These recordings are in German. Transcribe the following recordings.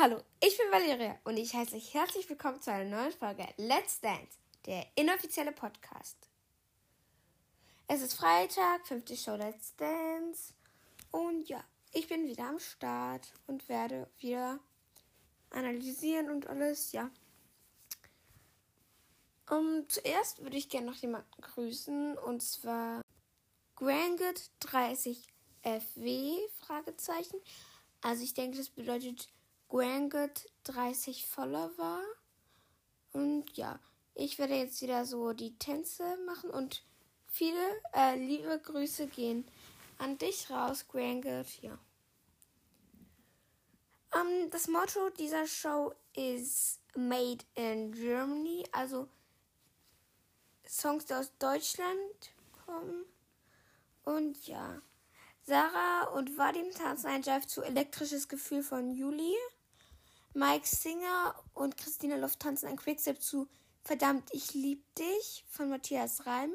Hallo, ich bin Valeria und ich heiße euch herzlich willkommen zu einer neuen Folge Let's Dance, der inoffizielle Podcast. Es ist Freitag, fünfte Show Let's Dance und ja, ich bin wieder am Start und werde wieder analysieren und alles, ja. Um, zuerst würde ich gerne noch jemanden grüßen und zwar Granget 30 FW Fragezeichen. Also ich denke, das bedeutet Granget 30 Follower. Und ja, ich werde jetzt wieder so die Tänze machen und viele äh, liebe Grüße gehen an dich raus, Granget. Ja. Um, ähm, das Motto dieser Show ist Made in Germany, also Songs, die aus Deutschland kommen. Und ja, Sarah und Vadim tanzen ein Jive zu Elektrisches Gefühl von Juli. Mike Singer und Christina Luft tanzen ein Quickstep zu Verdammt, ich lieb dich von Matthias Reim.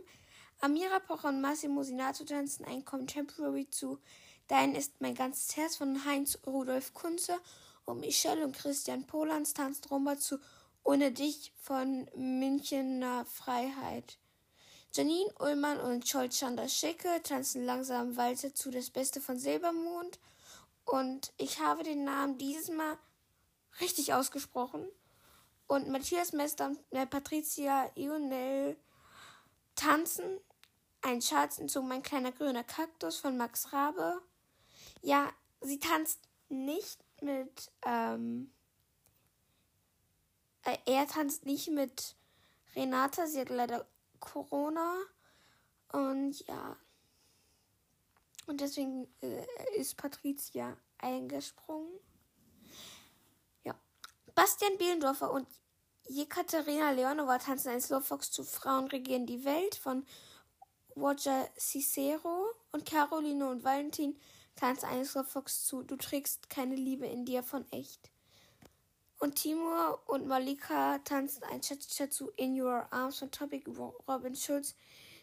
Amira Pocher und Massimo Sinato tanzen ein Contemporary zu Dein ist mein ganzes Herz von Heinz Rudolf Kunze und Michelle und Christian Polans tanzen Rumba zu Ohne dich von Münchener Freiheit. Janine Ullmann und Cholchanda Schicke tanzen langsam Walze zu Das Beste von Silbermond und ich habe den Namen dieses Mal richtig ausgesprochen. Und Matthias Mester und äh, Patricia Ionel tanzen. Ein zu Mein kleiner grüner Kaktus von Max Rabe. Ja, sie tanzt nicht mit. Ähm, äh, er tanzt nicht mit Renata. Sie hat leider Corona. Und ja. Und deswegen äh, ist Patricia eingesprungen. Bastian Bielendorfer und Jekaterina Leonova tanzen ein Slowfox zu Frauen regieren die Welt von Roger Cicero und Caroline und Valentin tanzen ein Slowfox zu Du trägst keine Liebe in dir von echt. Und Timur und Malika tanzen ein Cha-Cha zu In Your Arms von Topic Robin Schulz,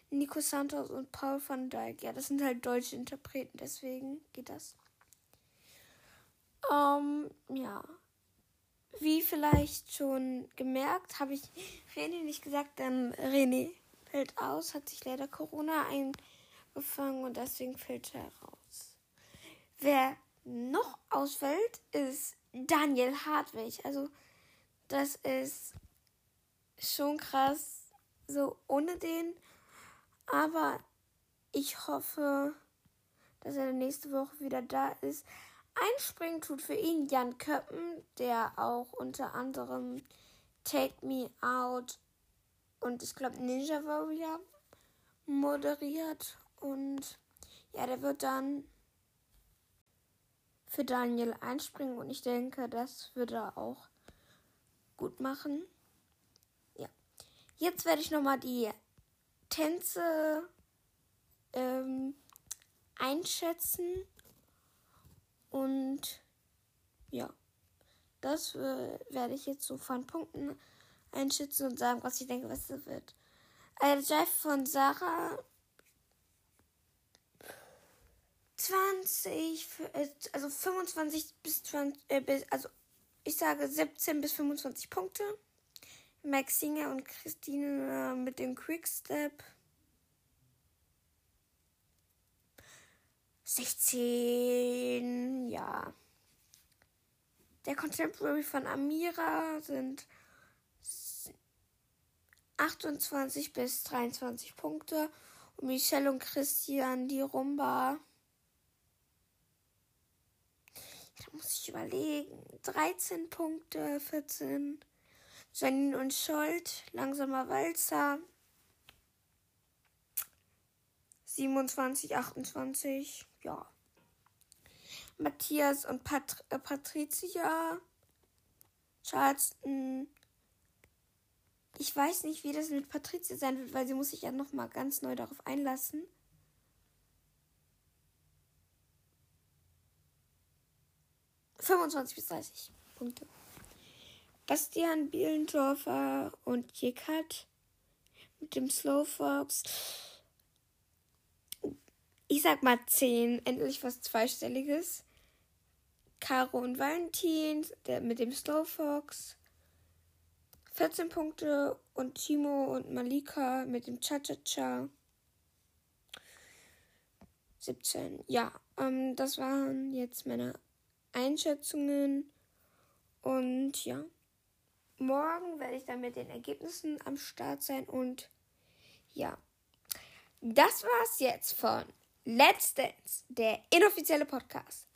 Nico Santos und Paul van Dyk. Ja, das sind halt deutsche Interpreten, deswegen geht das. Ähm, um, ja. Wie vielleicht schon gemerkt, habe ich René nicht gesagt, denn René fällt aus, hat sich leider Corona eingefangen und deswegen fällt er raus. Wer noch ausfällt, ist Daniel Hartwig. Also, das ist schon krass, so ohne den. Aber ich hoffe, dass er nächste Woche wieder da ist. Einspringen tut für ihn Jan Köppen, der auch unter anderem Take Me Out und ich glaube Ninja Warrior moderiert. Und ja, der wird dann für Daniel einspringen und ich denke, das würde er auch gut machen. Ja. Jetzt werde ich nochmal die Tänze ähm, einschätzen und ja, das äh, werde ich jetzt so von Punkten einschätzen und sagen, was ich denke, was das wird. Ein Drive von Sarah 20, äh, also 25 bis 20, äh, also ich sage 17 bis 25 Punkte. Max Singer und Christine mit dem Quickstep 16, ja. Der Contemporary von Amira sind 28 bis 23 Punkte. Und Michelle und Christian, die Rumba. Da muss ich überlegen. 13 Punkte, 14. Janine und Scholt, langsamer Walzer. 27, 28 ja. Matthias und Pat äh, Patricia. Charleston. Ich weiß nicht, wie das mit Patricia sein wird, weil sie muss sich ja noch mal ganz neu darauf einlassen. Fünfundzwanzig bis 30 Punkte. Bastian Bielendorfer und Jekat mit dem Slowfox ich sag mal 10, endlich was Zweistelliges. Caro und Valentin der, mit dem Slow Fox. 14 Punkte und Timo und Malika mit dem Cha-Cha-Cha. 17. Ja, ähm, das waren jetzt meine Einschätzungen. Und ja, morgen werde ich dann mit den Ergebnissen am Start sein. Und ja, das war's jetzt von Let's Dance, der inoffizielle Podcast.